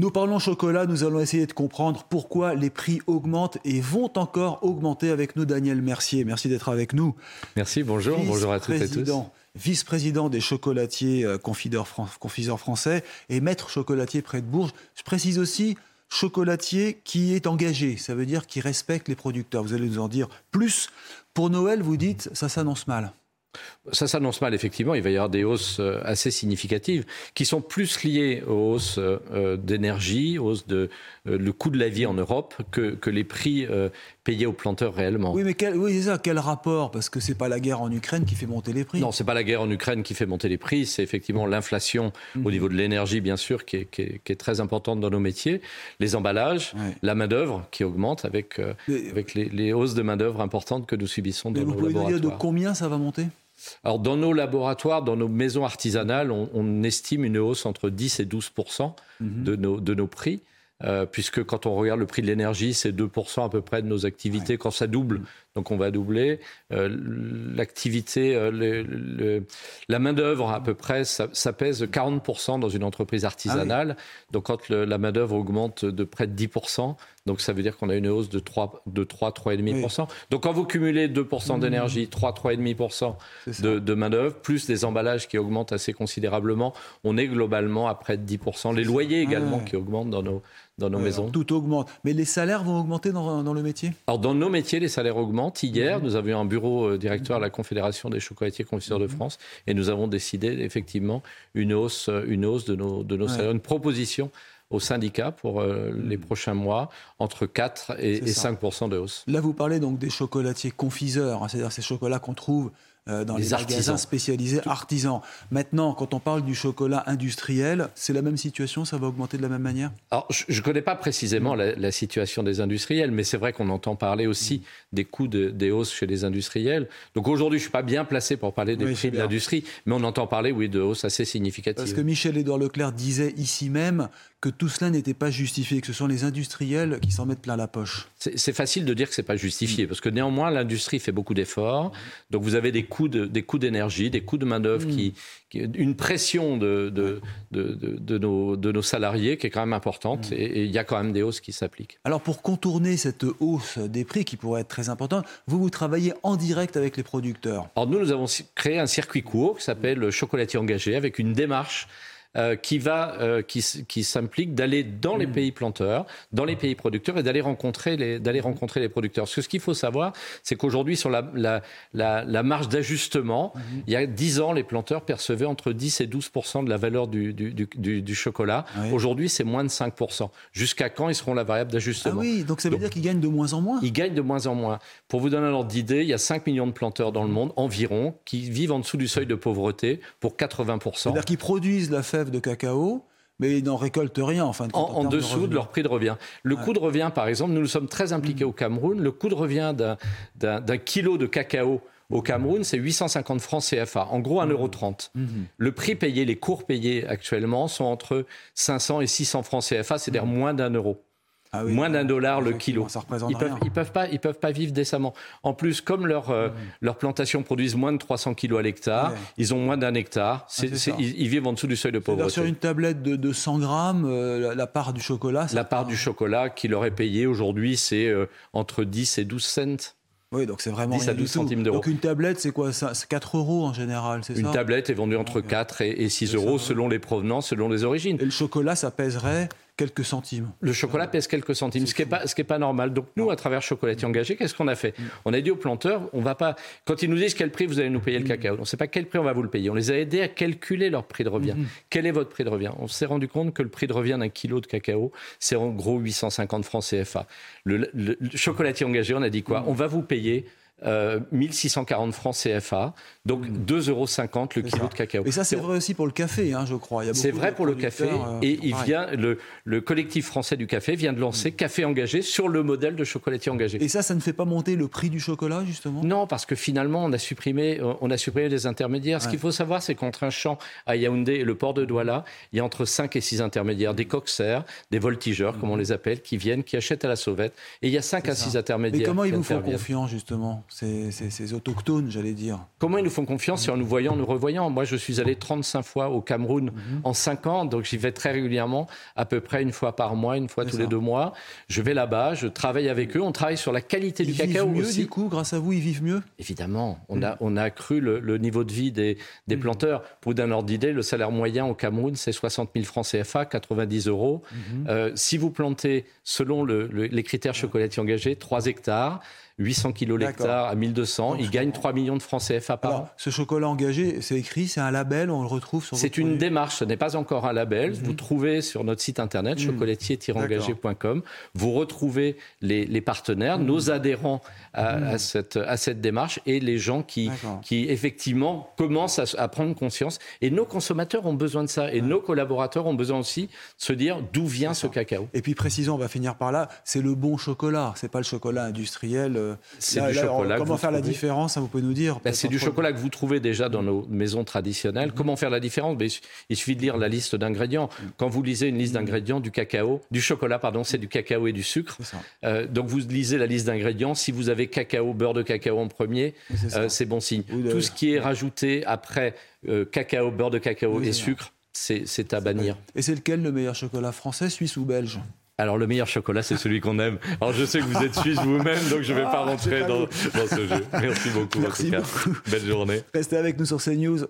Nous parlons chocolat, nous allons essayer de comprendre pourquoi les prix augmentent et vont encore augmenter avec nous, Daniel Mercier. Merci d'être avec nous. Merci, bonjour, bonjour à toutes et tous vice-président des chocolatiers euh, confiseurs, français et maître chocolatier près de Bourges. Je précise aussi chocolatier qui est engagé, ça veut dire qui respecte les producteurs. Vous allez nous en dire plus. Pour Noël, vous dites, ça s'annonce mal. Ça s'annonce mal, effectivement. Il va y avoir des hausses euh, assez significatives qui sont plus liées aux hausses euh, d'énergie, hausses de euh, le coût de la vie en Europe que, que les prix payés aux planteurs réellement. Oui, mais quel, oui, c'est ça. Quel rapport? Parce que c'est pas la guerre en Ukraine qui fait monter les prix. Non, c'est pas la guerre en Ukraine qui fait monter les prix. C'est effectivement l'inflation au mhm. niveau de l'énergie, bien sûr, qui est, qui, est, très importante dans nos métiers. Les emballages, la main d'œuvre qui augmente avec, avec les, les, hausses de main d'œuvre importantes que nous subissons dans nos laboratoires. Vous pouvez dire de combien ça va monter? Alors, dans nos laboratoires, dans nos maisons artisanales, on, estime une hausse entre 10 et 12 mhm. de, nos, de nos prix. Euh, puisque quand on regarde le prix de l'énergie, c'est 2% à peu près de nos activités. Quand ça double, mhm. donc on va doubler. Euh, l'activité, euh, la main-d'œuvre, à peu près, ça, pèse 40% dans une entreprise artisanale. Ah donc quand la main-d'œuvre augmente de près de 10%, donc ça veut dire qu'on a une hausse de 3, de 3 3,5%. Donc quand vous cumulez 2% mmh. d'énergie, 3, 3,5% de, de main-d'œuvre, plus des emballages qui augmentent assez considérablement, on est globalement à près de 10%. Les loyers également qui augmentent dans nos, dans nos maisons. Tout augmente. Mais les salaires vont augmenter dans, dans, le métier? Alors dans nos métiers, les salaires augmentent. Hier, mmh. nous avions un bureau euh, directeur à la Confédération des chocolatiers confiseurs de mmh. France et nous avons décidé effectivement une hausse, une hausse de nos, de nos salaires, une proposition au syndicat pour euh, les hmm. prochains mois, entre 4 et, 5 de hausse. Là, vous parlez donc des chocolatiers confiseurs, hein, c'est-à-dire ces chocolats qu'on trouve euh, dans les, les magasins spécialisés artisans. Maintenant, quand on parle du chocolat industriel, c'est la même situation, ça va augmenter de la même manière? Alors, je ne connais pas précisément la, situation des industriels, mais c'est vrai qu'on entend parler aussi des coûts de, des hausses chez les industriels. Donc aujourd'hui, je ne suis pas bien placé pour parler des prix de l'industrie, mais on entend parler, oui, de hausses assez significatives. Parce que Michel-Édouard Leclerc disait ici même que tout cela n'était pas justifié, que ce sont les industriels qui s'en mettent plein la poche. C'est facile de dire que ce n'est pas justifié, parce que néanmoins, l'industrie fait beaucoup d'efforts. Donc vous avez des coûts des coûts d'énergie, des coûts de main-d'œuvre, mm. qui, une pression de, nos, de nos salariés qui est quand même importante. Mm. Et il y a quand même des hausses qui s'appliquent. Alors pour contourner cette hausse des prix qui pourrait être très importante, vous, vous travaillez en direct avec les producteurs. Alors nous, nous avons créé un circuit court qui s'appelle Chocolatier engagé, avec une démarche euh, qui va, euh, qui, qui s'implique d'aller dans les mm. pays planteurs, dans les pays producteurs et d'aller rencontrer les, d'aller rencontrer les producteurs. Parce que ce qu'il faut savoir, c'est qu'aujourd'hui, sur la, la, la, la marge d'ajustement, mm-hmm. il y a 10 ans, les planteurs percevaient entre 10 et 12% de la valeur du, du, du, du chocolat. Aujourd'hui, c'est moins de 5% Jusqu'à quand ils seront la variable d'ajustement? Ah oui, donc ça veut dire qu'ils gagnent de moins en moins Ils gagnent de moins en moins. Pour vous donner un ordre d'idée, il y a 5 millions de planteurs dans le monde, environ, qui vivent en dessous du seuil de pauvreté pour 80% C'est-à-dire qu'ils produisent la de cacao, mais ils n'en récoltent rien en fin de compte. En, dessous de, leur prix de revient. Le coût de revient, par exemple, nous nous sommes très impliqués au Cameroun. Le coût de revient d'un kilo de cacao au Cameroun, c'est 850 francs CFA, en gros 1,30 euro. Mm. Le prix payé, les cours payés actuellement sont entre 500 et 600 francs CFA, c'est-à-dire mm. moins d'un euro. Ah moins d'un dollar le kilo. ils peuvent, ils peuvent pas, ils peuvent pas vivre décemment. En plus, comme euh, leur plantation produisent moins de 300 kilos à l'hectare, ils ont moins d'un hectare. Ah, ils, vivent en dessous du seuil de pauvreté. Sur une tablette de, 100 grammes, euh, la, part du chocolat. La part du chocolat qui leur est payée aujourd'hui, c'est euh, entre 10 et 12 cents. Oui, donc c'est vraiment 10 à 12 centimes d'euros. Donc une tablette, c'est quoi C'est 4 euros en général, c'est ça? Une tablette est vendue entre 4 et, 6 euros selon les provenances, selon les origines. Et le chocolat, ça pèserait quelques centimes. Le chocolat pèse quelques centimes, ce qui n'est pas, ce qui est pas normal. Donc nous, à travers Chocolatier Engagé, qu'est-ce qu'on a fait mm. On a dit aux planteurs, on va pas, quand ils nous disent quel prix vous allez nous payer le mm. cacao, on ne sait pas quel prix on va vous le payer. On les a aidés à calculer leur prix de revient. Mm. Quel est votre prix de revient? On s'est rendu compte que le prix de revient d'un kilo de cacao, c'est en gros 850 francs CFA. Le, chocolatier engagé, on a dit quoi? On va vous payer 1640 francs CFA, donc 2,50 euros le kilo de cacao. Et ça, c'est vrai aussi pour le café, hein, je crois. C'est vrai pour le café. et il vient, le, le, collectif français du café vient de lancer Café Engagé sur le modèle de chocolatier engagé. Et ça, ça ne fait pas monter le prix du chocolat, justement? Non, parce que finalement, on a supprimé, on a supprimé les intermédiaires. Ce qu'il faut savoir, c'est qu'entre un champ à Yaoundé et le port de Douala, il y a entre 5 et 6 intermédiaires, des coxers, des voltigeurs, comme on les appelle, qui viennent, qui achètent à la sauvette. Et il y a 5 à 6 intermédiaires. Mais comment ils vous font confiance, justement, ces, ces, autochtones, j'allais dire Comment ils nous font confiance en nous voyant, nous revoyant. Moi, je suis allé 35 fois au Cameroun mhm. en 5 ans, donc j'y vais très régulièrement, à peu près une fois par mois, une fois tous les deux mois. Je vais là-bas, je travaille avec eux, on travaille sur la qualité du cacao mieux, aussi. du coup, grâce à vous, ils vivent mieux? Évidemment, on a, on a accru le, niveau de vie des, des mhm. planteurs. Pour d'un ordre d'idée, le salaire moyen au Cameroun, c'est 60 000 francs CFA, 90 euros. Mhm. Euh, si vous plantez, selon les critères chocolatiers engagés, 3 hectares, 800 kilos l'hectare à 1200. il gagne 3 millions de francs CFA par an. Ce chocolat engagé, c'est écrit, c'est un label, on le retrouve sur C'est une démarche, ce n'est pas encore un label. Vous mhm. trouvez sur notre site internet, mmh. chocolatier-engagé.com, vous retrouvez les, partenaires, mhm. nos adhérents à, mhm. cette, à, cette, démarche et les gens qui, qui effectivement commencent à, prendre conscience. Et nos consommateurs ont besoin de ça. Et nos collaborateurs ont besoin aussi de se dire d'où vient ce cacao. Et puis précisons, on va finir par là, c'est le bon chocolat, c'est pas le chocolat industriel euh, c'est du chocolat. comment faire la différence Vous pouvez nous dire ben, C'est du chocolat que vous trouvez déjà dans nos maisons traditionnelles. Comment faire la différence? Ben, Il suffit de lire la liste d'ingrédients. Quand vous lisez une liste d'ingrédients du cacao, du chocolat, pardon, c'est du cacao et du sucre. Euh, donc vous lisez la liste d'ingrédients. Si vous avez cacao, beurre de cacao en premier, c'est euh, bon signe. Tout ce qui est rajouté après euh, cacao, beurre de cacao et sucre, c'est à bannir. Et c'est lequel le meilleur chocolat? Français, suisse ou belge? Alors le meilleur chocolat, c'est celui qu'on aime. Alors je sais que vous êtes suisse vous-même, donc je ne vais pas ah, rentrer dans, ce jeu. Merci beaucoup. Merci beaucoup. Belle journée. Restez avec nous sur CNews.